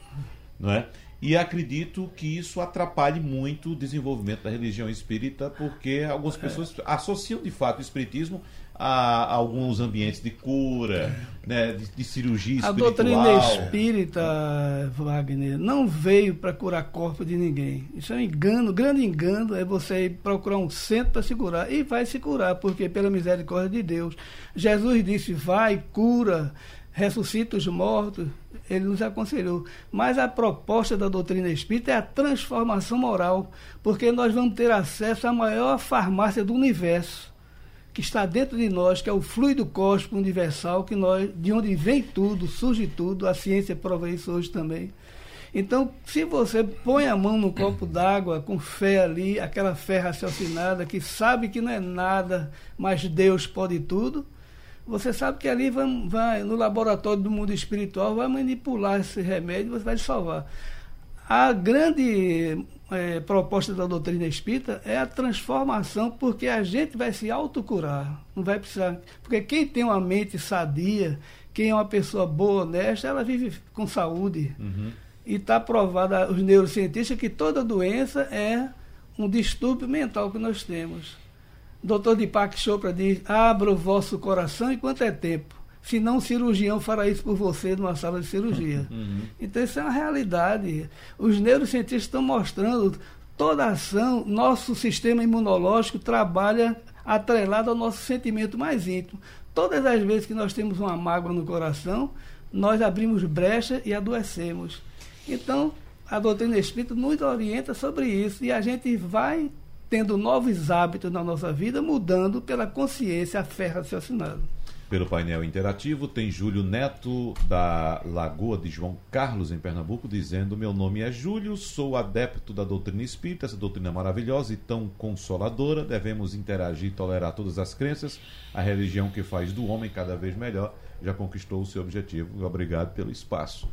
S3: não é? E acredito que isso atrapalhe muito o desenvolvimento da religião espírita, porque algumas é. pessoas associam de fato o espiritismo a, alguns ambientes de cura, né, de, de cirurgia espiritual.
S6: A doutrina espírita, Wagner, não veio para curar corpo de ninguém. Isso é um engano, grande engano é você ir procurar um centro para se curar. E vai se curar, porque pela misericórdia de Deus. Jesus disse, vai, cura, ressuscita os mortos. Ele nos aconselhou. Mas a proposta da doutrina espírita é a transformação moral, porque nós vamos ter acesso à maior farmácia do universo que está dentro de nós, que é o fluido cósmico universal, que nós, de onde vem tudo, surge tudo, a ciência prova isso hoje também. Então, se você põe a mão no copo d'água com fé ali, aquela fé raciocinada, que sabe que não é nada, mas Deus pode tudo, você sabe que ali vai, vai no laboratório do mundo espiritual, vai manipular esse remédio, você vai salvar. A grande é, proposta da doutrina espírita é a transformação, porque a gente vai se autocurar, não vai precisar. Porque quem tem uma mente sadia, quem é uma pessoa boa, honesta, ela vive com saúde. Uhum. E está provado os neurocientistas que toda doença é um distúrbio mental que nós temos. O doutor Deepak Chopra diz: abra o vosso coração enquanto é tempo senão um cirurgião fará isso por você numa sala de cirurgia. Uhum. Então isso é uma realidade. Os neurocientistas estão mostrando toda a ação, nosso sistema imunológico trabalha atrelado ao nosso sentimento mais íntimo. Todas as vezes que nós temos uma mágoa no coração, nós abrimos brecha e adoecemos. Então, a doutrina espírita nos orienta sobre isso e a gente vai tendo novos hábitos na nossa vida, mudando pela consciência, a fé raciocinada.
S3: Pelo painel interativo. Tem Júlio Neto, da Lagoa de João Carlos, em Pernambuco, dizendo: Meu nome é Júlio, sou adepto da doutrina espírita, essa doutrina maravilhosa e tão consoladora. Devemos interagir e tolerar todas as crenças. A religião que faz do homem cada vez melhor já conquistou o seu objetivo. Obrigado pelo espaço.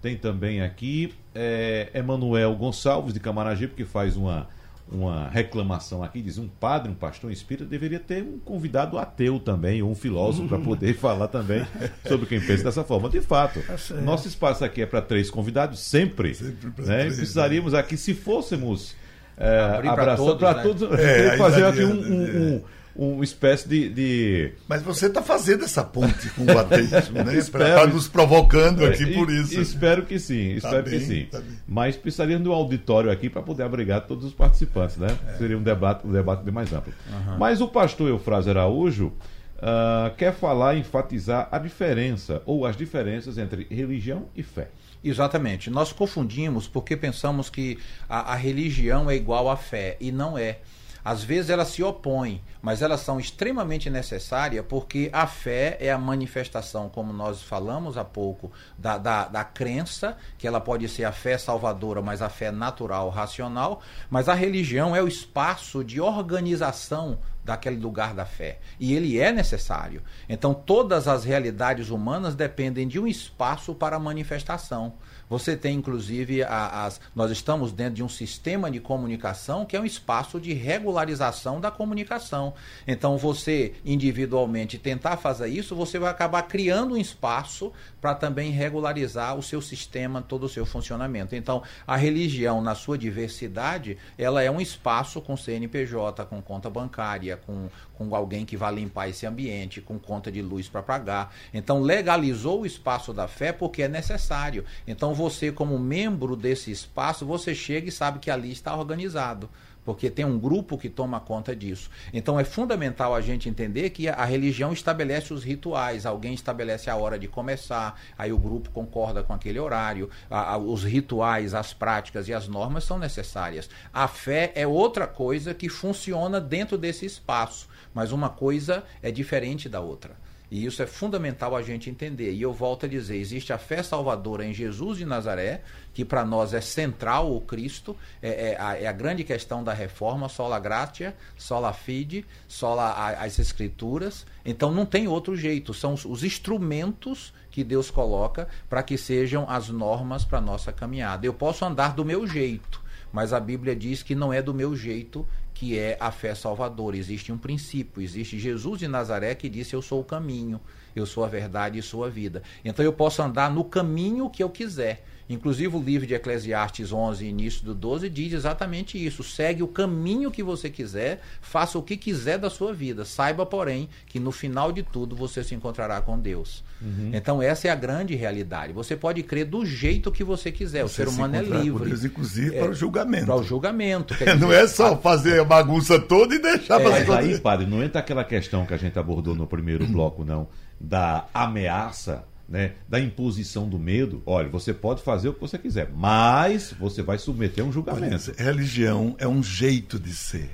S3: Tem também aqui é, Emanuel Gonçalves, de Camaragibe, que faz uma uma reclamação aqui, diz um padre, um pastor um espírita deveria ter um convidado ateu também, ou um filósofo, para poder (laughs) falar também sobre quem pensa dessa forma. De fato, tá nosso espaço aqui é para três convidados, sempre. sempre né? três, Precisaríamos né? aqui, se fôssemos é, abraçar para todos, né? todos é, fazer aqui um, um, um uma espécie de, de...
S4: Mas você está fazendo essa ponte com o (laughs) ateísmo, né? Está nos provocando aqui por isso.
S3: Espero que sim, tá espero bem, que sim. Tá Mas precisaríamos de um auditório aqui para poder abrigar todos os participantes, né? É. Seria um debate, um debate bem mais amplo. Uhum. Mas o pastor Eufrásio Araújo uh, quer falar, enfatizar a diferença ou as diferenças entre religião e fé.
S5: Exatamente. Nós confundimos porque pensamos que a, a religião é igual à fé e não é. Às vezes elas se opõem, mas elas são extremamente necessárias porque a fé é a manifestação, como nós falamos há pouco, da, da, da crença, que ela pode ser a fé salvadora, mas a fé natural, racional, mas a religião é o espaço de organização daquele lugar da fé. E ele é necessário. Então, todas as realidades humanas dependem de um espaço para manifestação. Você tem, inclusive, a, as. Nós estamos dentro de um sistema de comunicação que é um espaço de regularização da comunicação. Então, você individualmente tentar fazer isso, você vai acabar criando um espaço para também regularizar o seu sistema, todo o seu funcionamento. Então, a religião, na sua diversidade, ela é um espaço com CNPJ, com conta bancária, com, com alguém que vai limpar esse ambiente, com conta de luz para pagar. Então, legalizou o espaço da fé porque é necessário. Então, você, como membro desse espaço, você chega e sabe que ali está organizado porque tem um grupo que toma conta disso. Então é fundamental a gente entender que a religião estabelece os rituais, alguém estabelece a hora de começar, aí o grupo concorda com aquele horário, a, a, os rituais, as práticas e as normas são necessárias. A fé é outra coisa que funciona dentro desse espaço, mas uma coisa é diferente da outra. E isso é fundamental a gente entender. E eu volto a dizer: existe a fé salvadora em Jesus de Nazaré, que para nós é central o Cristo, é, é, a, é, a, grande questão da reforma, sola gratia, sola fide, sola a, as escrituras. Então não tem outro jeito, são os, os instrumentos que Deus coloca para que sejam as normas para nossa caminhada. Eu posso andar do meu jeito, mas a Bíblia diz que não é do meu jeito que é a fé salvadora. Existe um princípio, existe Jesus de Nazaré que disse: Eu sou o caminho, eu sou a verdade e sou a vida. Então eu posso andar no caminho que eu quiser. Inclusive o livro de Eclesiastes 11, início do 12, diz exatamente isso. Segue o caminho que você quiser, faça o que quiser da sua vida. Saiba, porém, que no final de tudo você se encontrará com Deus. Uhum. Então essa é a grande realidade. Você pode crer do jeito que você quiser. Você o ser humano é livre.
S4: Deus, inclusive é, para o julgamento.
S5: Para o julgamento. (laughs)
S4: Dizer, não é só fazer a bagunça toda e deixar é,
S3: Mas aí, padre, não entra aquela questão que a gente abordou no primeiro (clears throat) bloco, não, da ameaça né, da imposição do medo, olha, você pode fazer o que você quiser, mas você vai submeter a um julgamento.
S4: Olha, religião é um jeito de ser,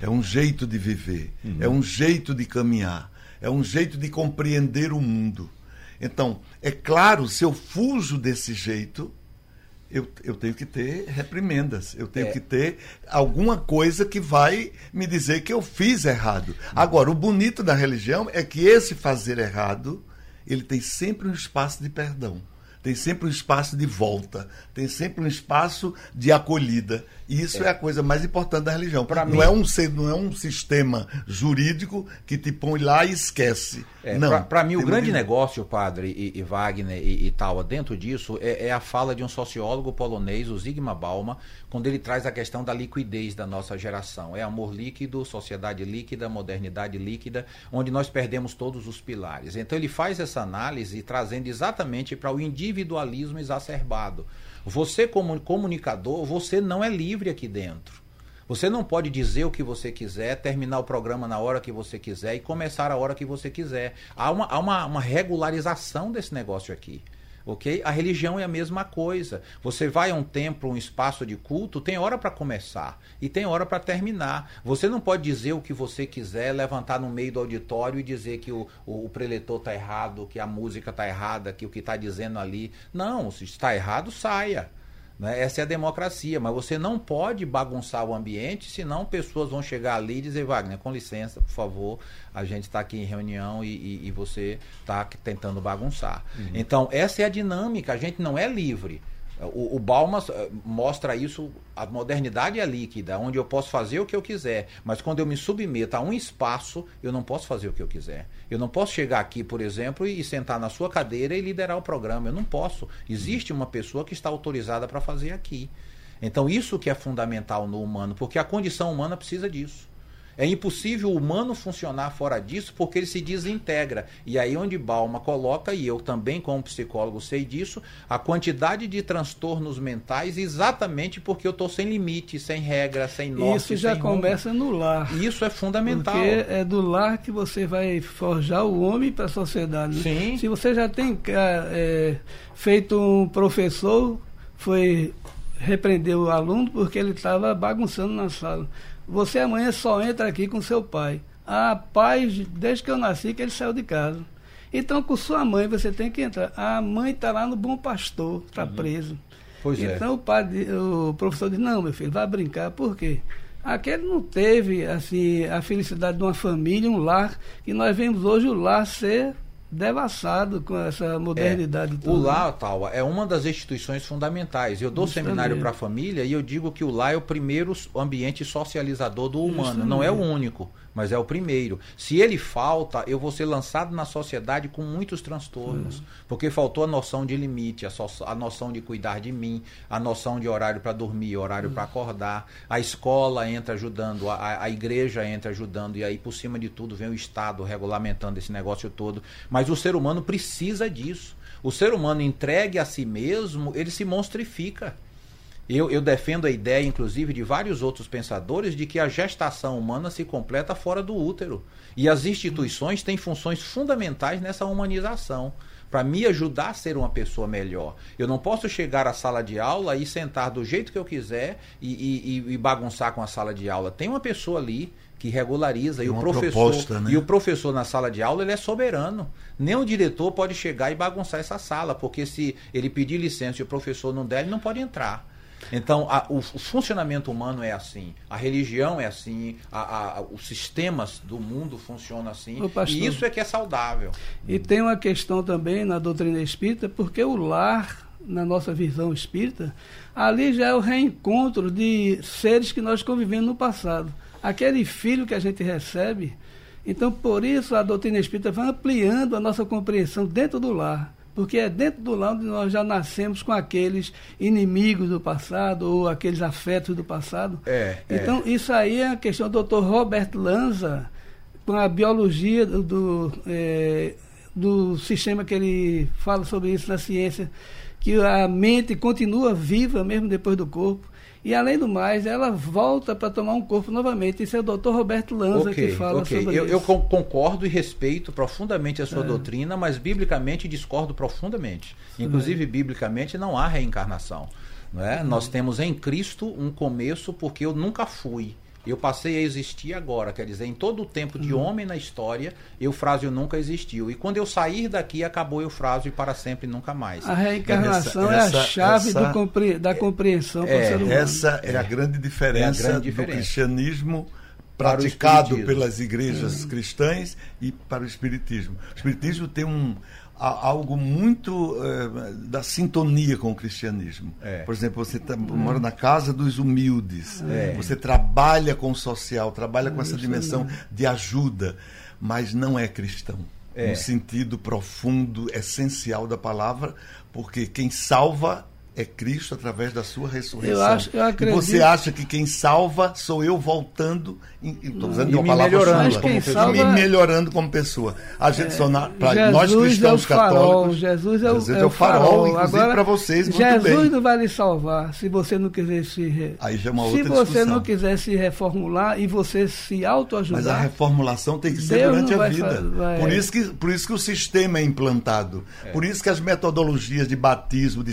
S4: é um jeito de viver, uhum. é um jeito de caminhar, é um jeito de compreender o mundo. Então, é claro, se eu fujo desse jeito, eu, eu tenho que ter reprimendas, eu tenho é. que ter alguma coisa que vai me dizer que eu fiz errado. Agora, o bonito da religião é que esse fazer errado ele tem sempre um espaço de perdão, tem sempre um espaço de volta, tem sempre um espaço de acolhida. E isso é, é a coisa mais importante da religião. Pra não, mim... é um, não é um sistema jurídico que te põe lá e esquece.
S5: É, Para mim, o grande negócio, padre e, e Wagner e, e, tal, dentro disso, é, é, a fala de um sociólogo polonês, o Zygmunt Bauman, quando ele traz a questão da liquidez da nossa geração. É amor líquido, sociedade líquida, modernidade líquida, onde nós perdemos todos os pilares. Então ele faz essa análise trazendo exatamente para o individualismo exacerbado. Você, como comunicador, você não é livre aqui dentro. Você não pode dizer o que você quiser, terminar o programa na hora que você quiser e começar a hora que você quiser. Há uma, há uma, uma regularização desse negócio aqui. Ok? A religião é a mesma coisa. Você vai a um templo, um espaço de culto, tem hora para começar e tem hora para terminar. Você não pode dizer o que você quiser, levantar no meio do auditório e dizer que o, o, o preletor está errado, que a música está errada, que o que está dizendo ali. Não, se está errado, saia. Né? Essa é a democracia, mas você não pode bagunçar o ambiente, senão pessoas vão chegar ali e dizer, Wagner, com licença, por favor, a gente está aqui em reunião e, e, e você está tentando bagunçar. Uhum. Então, essa é a dinâmica, a gente não é livre. O, o Balmas eh, mostra isso, a modernidade é líquida, onde eu posso fazer o que eu quiser, mas quando eu me submeto a um espaço, eu não posso fazer o que eu quiser. Eu não posso chegar aqui, por exemplo, e sentar na sua cadeira e liderar o programa. Eu não posso. Existe uma pessoa que está autorizada para fazer aqui. Então, isso que é fundamental no humano, porque a condição humana precisa disso. É impossível o humano funcionar fora disso porque ele se desintegra. E aí onde Balma coloca, e eu também como psicólogo sei disso, a quantidade de transtornos mentais exatamente porque eu estou sem limite, sem regra, sem norte,
S6: Isso já começa no lar.
S5: Isso é fundamental.
S6: Porque é do lar que você vai forjar o homem para a sociedade. Né?
S5: Sim.
S6: Se você já tem é, feito um professor, foi repreender o aluno porque ele estava bagunçando na sala. Você amanhã só entra aqui com seu pai. Ah, pai, desde que eu nasci que ele saiu de casa. Então, com sua mãe, você tem que entrar. A mãe está lá no Bom Pastor, está uhum. preso.
S5: Pois
S6: é. então, é. o, pai, o professor diz, não, meu filho, vai brincar. Por quê? Aquele não teve assim, a felicidade de uma família, um lar, que nós vemos hoje o lar ser devassado com essa modernidade.
S5: É, o lar, tal, é uma das instituições fundamentais. Eu dou Justamente. seminário para a família e eu digo que o lar é o primeiro ambiente socializador do humano, não é o único mas é o primeiro. Se ele falta, eu vou ser lançado na sociedade com muitos transtornos, uhum. porque faltou a noção de limite, a, so, a, noção de cuidar de mim, a noção de horário para dormir, horário uhum. para acordar. A escola entra ajudando, a, a igreja entra ajudando, e aí por cima de tudo vem o Estado regulamentando esse negócio todo. Mas o ser humano precisa disso. O ser humano entregue a si mesmo, ele se monstrifica. Eu, eu, defendo a ideia, inclusive, de vários outros pensadores, de que a gestação humana se completa fora do útero. E as instituições têm funções fundamentais nessa humanização. Para me ajudar a ser uma pessoa melhor. Eu não posso chegar à sala de aula e sentar do jeito que eu quiser e, e, e bagunçar com a sala de aula. Tem uma pessoa ali que regulariza e o professor proposta, né? e o professor na sala de aula ele é soberano nem o diretor pode chegar e bagunçar essa sala porque se ele pedir licença e o professor não der ele não pode entrar então, a, o, o, funcionamento humano é assim, a religião é assim, a, a, os sistemas do mundo funcionam assim, pastor, e isso é que é saudável.
S6: E tem uma questão também na doutrina espírita, porque o lar, na nossa visão espírita, ali já é o reencontro de seres que nós convivemos no passado. Aquele filho que a gente recebe, então por isso a doutrina espírita vai ampliando a nossa compreensão dentro do lar porque é dentro do lar onde nós já nascemos com aqueles inimigos do passado ou aqueles afetos do passado.
S5: É,
S6: é. então, é. isso aí é a questão do Dr. Robert Lanza, com a biologia do, do, é, do sistema que ele fala sobre isso na ciência, que a mente continua viva mesmo depois do corpo. E além do mais, ela volta para tomar um corpo novamente. Isso é o doutor Roberto Lanza okay, que fala okay. sobre
S5: eu,
S6: isso.
S5: Eu concordo e respeito profundamente a sua é. doutrina, mas biblicamente discordo profundamente. Inclusive, biblicamente não há reencarnação. Não é? Uhum. Nós temos em Cristo um começo porque eu nunca fui. Eu passei a existir agora, quer dizer, em todo o tempo de uhum. homem na história, Eufrásio nunca existiu. E quando eu sair daqui, acabou Eufrásio e para sempre nunca mais.
S6: A reencarnação essa, é a chave essa, compre, da compreensão
S4: é, para o ser humano. Essa é, a grande diferença, é a grande diferença. do cristianismo praticado pelas igrejas uhum. cristãs e para o espiritismo. O espiritismo tem um algo muito uh, da sintonia com o cristianismo. É. Por exemplo, você tá, mora na casa dos humildes, é. você trabalha com o social, trabalha com essa dimensão de ajuda, mas não é cristão. É. No sentido profundo, essencial da palavra, porque quem salva é Cristo através da sua ressurreição.
S6: Eu acho, eu
S4: E
S6: acredito.
S4: você acha que quem salva sou eu voltando, estou usando
S5: E
S4: de uma
S5: me
S4: palavra
S5: melhorando
S4: chula,
S6: como
S4: me
S6: pessoa.
S4: melhorando como pessoa. A gente só na, pra
S6: Jesus
S4: nós cristãos
S6: é o farol,
S4: católicos.
S6: Jesus é o,
S4: Jesus é o farol, inclusive
S6: Agora,
S4: para vocês, muito
S6: Jesus
S4: bem.
S6: não vai lhe salvar se você não quiser se. Re...
S4: Aí já é uma
S6: se
S4: outra
S6: você
S4: discussão.
S6: não quiser se reformular e você se
S4: Mas a
S6: autoajudar.
S4: reformulação tem que ser
S6: Deus
S4: durante a vida.
S6: fa- vai-
S4: Por, isso que, por isso que o sistema é implantado. Por isso que as metodologias de batismo, de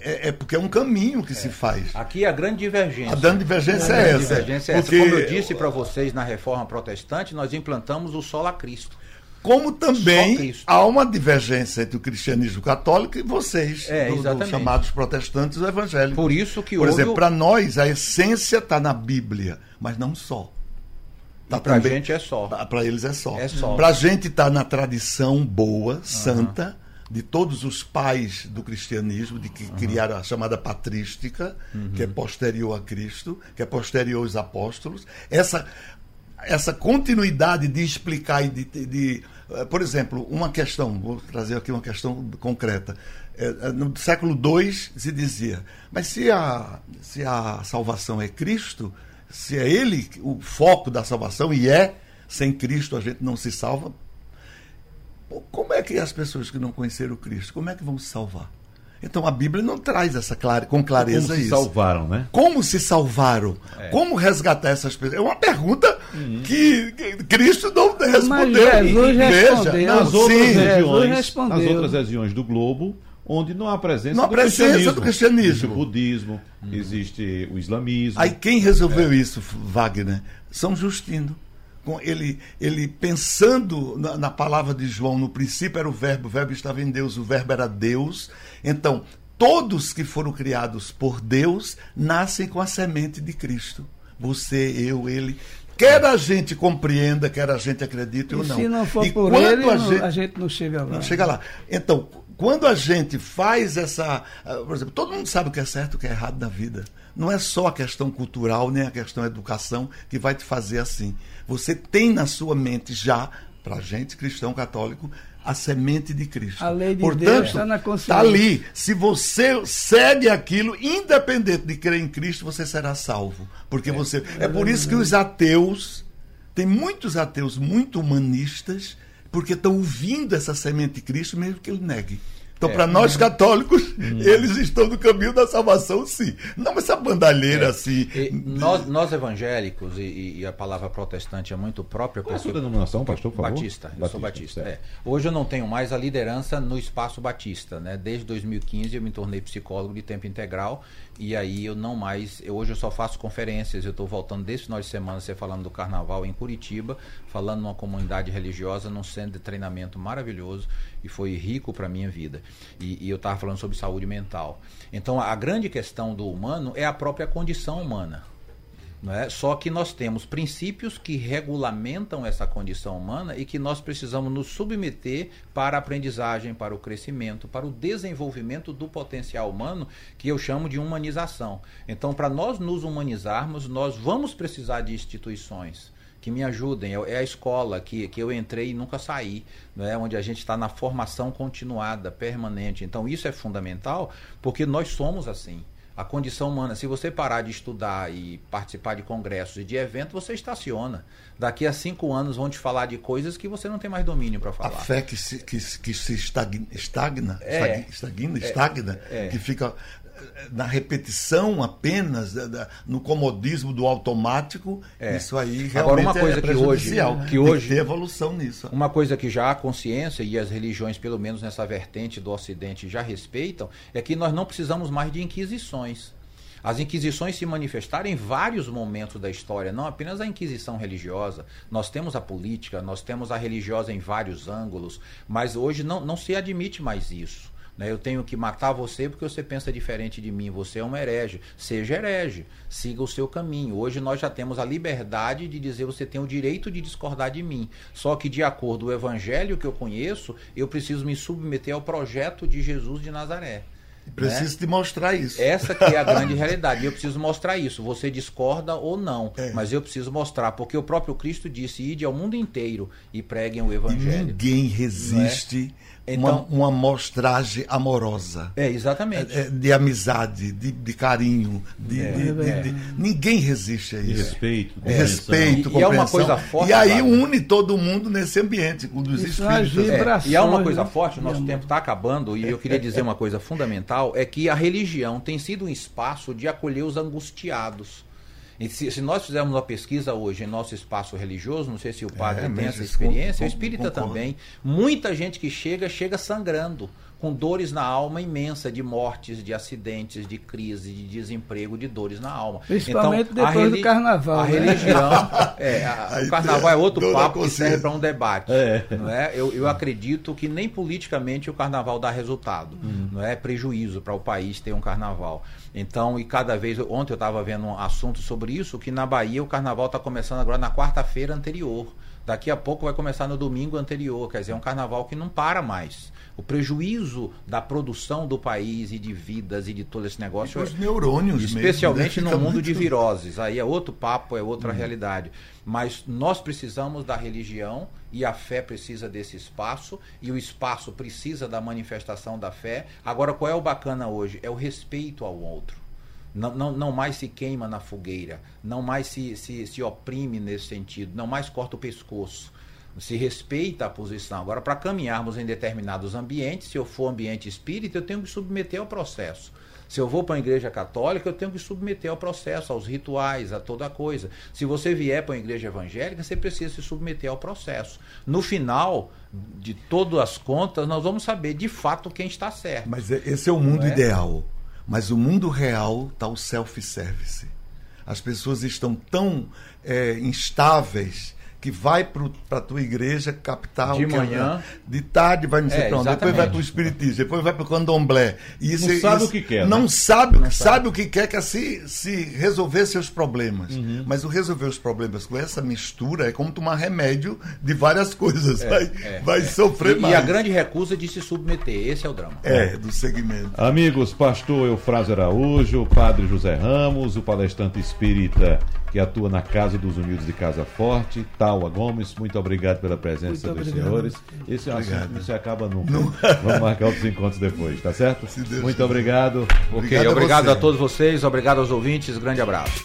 S4: é, é porque é um caminho que se faz.
S5: Aqui a grande divergência.
S4: A grande divergência
S5: A
S4: é essa.
S5: divergência é essa.
S4: Porque-
S5: Como eu disse para vocês na reforma protestante, nós implantamos o sola Cristo.
S4: Como também há uma divergência entre o cristianismo católico e vocês,
S5: É,
S4: do- do
S5: exatamente.
S4: chamados protestantes evangélicos.
S5: Por isso que
S4: Por
S5: houve
S4: exemplo, para nós a essência está na Bíblia, mas não só.
S5: E pra gente é só.
S4: Para eles é só.
S5: É só.
S4: Para a gente está na tradição boa, santa, de todos os pais do cristianismo, de que criaram a chamada patrística, que é posterior a Cristo, que é posterior aos apóstolos. Essa, essa continuidade de explicar e de, de, eh, por exemplo, uma questão, vou trazer aqui uma questão concreta. Eh, eh, No século II se dizia, mas se a, se a salvação é Cristo, se é Ele o foco da salvação, e é, sem Cristo a gente não se salva, como é que as pessoas que não conheceram Cristo, como é que vão se salvar? Então a Bíblia não traz essa clare, com
S3: Como
S4: clareza
S3: se
S4: isso.
S3: salvaram, né?
S4: Como se salvaram? Como resgatar essas pessoas? É uma pergunta que, que Cristo não respondeu.
S6: Jesus
S4: Veja,
S6: respondeu.
S4: não,
S3: Nas outras,
S4: sim,
S3: regiões,
S6: respondeu.
S3: nas outras regiões do globo, onde não há presença,
S4: Não há
S3: do,
S4: presença
S3: cristianismo.
S4: do cristianismo.
S3: Existe o budismo, existe o islamismo.
S4: Aí quem resolveu isso, Wagner? São Justino. Ele, ele pensando na, na palavra de João, no princípio era o verbo, o verbo estava em Deus, o verbo era Deus. Então, todos que foram criados por Deus nascem com a semente de Cristo. Você, eu, ele. Quer a gente compreenda, quer a gente acredite ou não.
S6: se não for
S4: E
S6: por ele,
S4: a
S6: não-
S4: gente-
S6: a gente não chega lá.
S4: não chega lá. Então, quando a gente faz essa. ah, Por exemplo, todo mundo sabe o que é certo e o que é errado na vida. Não é só a questão cultural, nem a questão educação que vai te fazer assim. Você tem na sua mente já, para gente cristão católico, a semente de Cristo.
S6: A lei de
S4: Portanto,
S6: Deus está na consciência.
S4: Está ali. Se você segue aquilo, independente de crer em Cristo, você será salvo. Porque você. É por isso que os ateus. Tem muitos ateus muito humanistas, porque estão ouvindo essa semente de Cristo, mesmo que ele negue. Então,
S5: É.
S4: para nós católicos, eles estão no caminho da salvação, sim. Não essa bandalheira assim.
S5: E nós, nós evangélicos, e, e a palavra protestante é muito própria.
S3: Qual é a sua denominação, pastor, por favor?
S5: Batista, eu sou
S3: Batista,
S5: é. Hoje eu não tenho mais a liderança no espaço Batista, né? Desde 2015 eu me tornei psicólogo de tempo integral e aí eu não mais, eu, hoje eu só faço conferências, eu estou voltando desse final de semana, você falando do carnaval em Curitiba, falando numa comunidade religiosa, num centro de treinamento maravilhoso e foi rico para minha vida. E, e eu estava falando sobre saúde mental. Então a grande questão do humano é a própria condição humana. É? Só que nós temos princípios que regulamentam essa condição humana e que nós precisamos nos submeter para a aprendizagem, para o crescimento, para o desenvolvimento do potencial humano, que eu chamo de humanização. Então, para nós nos humanizarmos, nós vamos precisar de instituições que me ajudem. É é a escola que, que eu entrei e nunca saí, né? onde a gente está na formação continuada, permanente. Então, isso é fundamental porque nós somos assim. A condição humana, se você parar de estudar e participar de congressos e de eventos, você estaciona. Daqui a cinco anos vão te falar de coisas que você não tem mais domínio para
S4: A
S5: falar.
S4: fé que se, que, que se estagna, estagna,
S5: É.
S4: estagna, estagna,
S5: é.
S4: que fica na repetição apenas, da- da- no comodismo do automático,
S5: É.
S4: isso aí realmente
S5: Agora, uma coisa
S4: é
S5: que hoje- que
S4: Tem
S5: hoje-
S4: ter evolução nisso.
S5: Uma coisa que já há consciência e as religiões, pelo menos nessa vertente do Ocidente, já respeitam, é que nós não precisamos mais de inquisições. As inquisições se manifestaram em vários momentos da história, não apenas a inquisição religiosa. Nós temos a política, nós temos a religiosa em vários ângulos, mas hoje não, não se admite mais isso. Né? Eu tenho que matar você porque você pensa diferente de mim, você é um herege. Seja herege, siga o seu caminho. Hoje nós já temos a liberdade de dizer você tem o direito de discordar de mim. Só que, de acordo com o evangelho que eu conheço, eu preciso me submeter ao projeto de Jesus de Nazaré.
S4: Preciso
S5: né?
S4: te mostrar isso.
S5: Essa que é a grande (laughs) realidade. E eu preciso mostrar isso. Você discorda ou não,
S4: É.
S5: mas eu preciso mostrar, porque o próprio Cristo disse: "Ide ao mundo inteiro e preguem o
S4: E
S5: evangelho".
S4: ninguém resiste Então, uma, uma mostragem amorosa.
S5: É, exatamente.
S4: É, de amizade, de, de carinho. De,
S5: É.
S4: de- de- de- ninguém resiste a isso.
S3: respeito,
S4: De
S3: compreensão.
S4: respeito,
S5: E- e é uma coisa forte,
S4: E aí une todo mundo nesse ambiente, com dos
S6: Isso é uma
S4: espíritos.
S5: É, e há uma coisa
S6: né?
S5: forte, o nosso
S6: Meu
S5: tempo está acabando, e eu queria dizer uma coisa fundamental, é que a religião tem sido um espaço de acolher os angustiados. E se, se nós fizermos uma pesquisa hoje em nosso espaço religioso, não sei se o padre tem
S4: mesmo,
S5: essa experiência,
S4: con-
S5: o espírita
S4: concordo.
S5: também, muita gente que chega, chega sangrando, com dores na alma imensa, de mortes, de acidentes, de crise, de desemprego, de dores na alma.
S6: Principalmente
S5: Então, a
S6: depois do carnaval,
S5: A
S6: né?
S5: religião, (laughs) é, a- o carnaval é outro papo que serve para um debate.
S3: É.
S5: Não é? eu, eu acredito que nem politicamente o carnaval dá resultado. Não é prejuízo para o país ter um carnaval. Então, e cada vez. Ontem eu estava vendo um assunto sobre isso, que na Bahia o carnaval está começando agora na quarta-feira anterior. Daqui a pouco vai começar no domingo anterior. Quer dizer, é um carnaval que não para mais. O prejuízo da produção do país e de vidas e de todo esse negócio.
S4: Os neurônios mesmo,
S5: Especialmente
S4: né?
S5: no mundo
S4: muito-
S5: de (laughs) viroses. Aí é outro papo, é outra realidade. Mas nós precisamos da religião e a fé precisa desse espaço e o espaço precisa da manifestação da fé. Agora, qual é o bacana hoje? É o respeito ao outro. Não, não, não mais se queima na fogueira, não mais se, se, se oprime nesse sentido, não mais corta o pescoço. Se respeita a posição. Agora, para caminharmos em determinados ambientes, se eu for ambiente espírita, eu tenho que submeter ao processo. Se eu vou para uma igreja católica, eu tenho que submeter ao processo, aos rituais, a toda a coisa. Se você vier para uma igreja evangélica, você precisa se submeter ao processo. No final de todas as contas, nós vamos saber de fato quem está certo.
S4: Mas é- esse é o mundo
S5: é?
S4: ideal. Mas o mundo real está o self-service. As pessoas estão tão é, instáveis que vai para a tua igreja captar
S5: De
S4: que
S5: manhã.
S4: de tarde vai não sei
S5: É,
S4: onde, depois vai para o espiritismo, depois vai para o candomblé. E isso-
S3: Não sabe
S4: isso-
S3: o que quer,
S4: Não
S3: né?
S4: sabe, o que sabe o que quer, que é se, se resolver seus problemas.
S3: Uhum.
S4: Mas o resolver os problemas com essa mistura é como tomar remédio de várias coisas. vai
S5: é,
S4: vai sofrer
S5: E,
S4: mais.
S5: e a grande recusa de se submeter, esse é o drama.
S4: É, do segmento.
S3: Amigos, pastor Eufrásio Araújo, padre José Ramos, o palestrante espírita que atua na Casa dos Unidos de Casa Forte, Taua Gomes, muito obrigado pela presença
S6: Muito
S3: dos
S6: obrigado.
S3: senhores. Esse assunto
S4: Obrigado.
S3: não se acaba nunca. Vamos marcar outros encontros depois, tá certo? Muito obrigado.
S5: Ok,
S4: Obrigado a
S5: obrigado a todos vocês, obrigado aos ouvintes, grande abraço.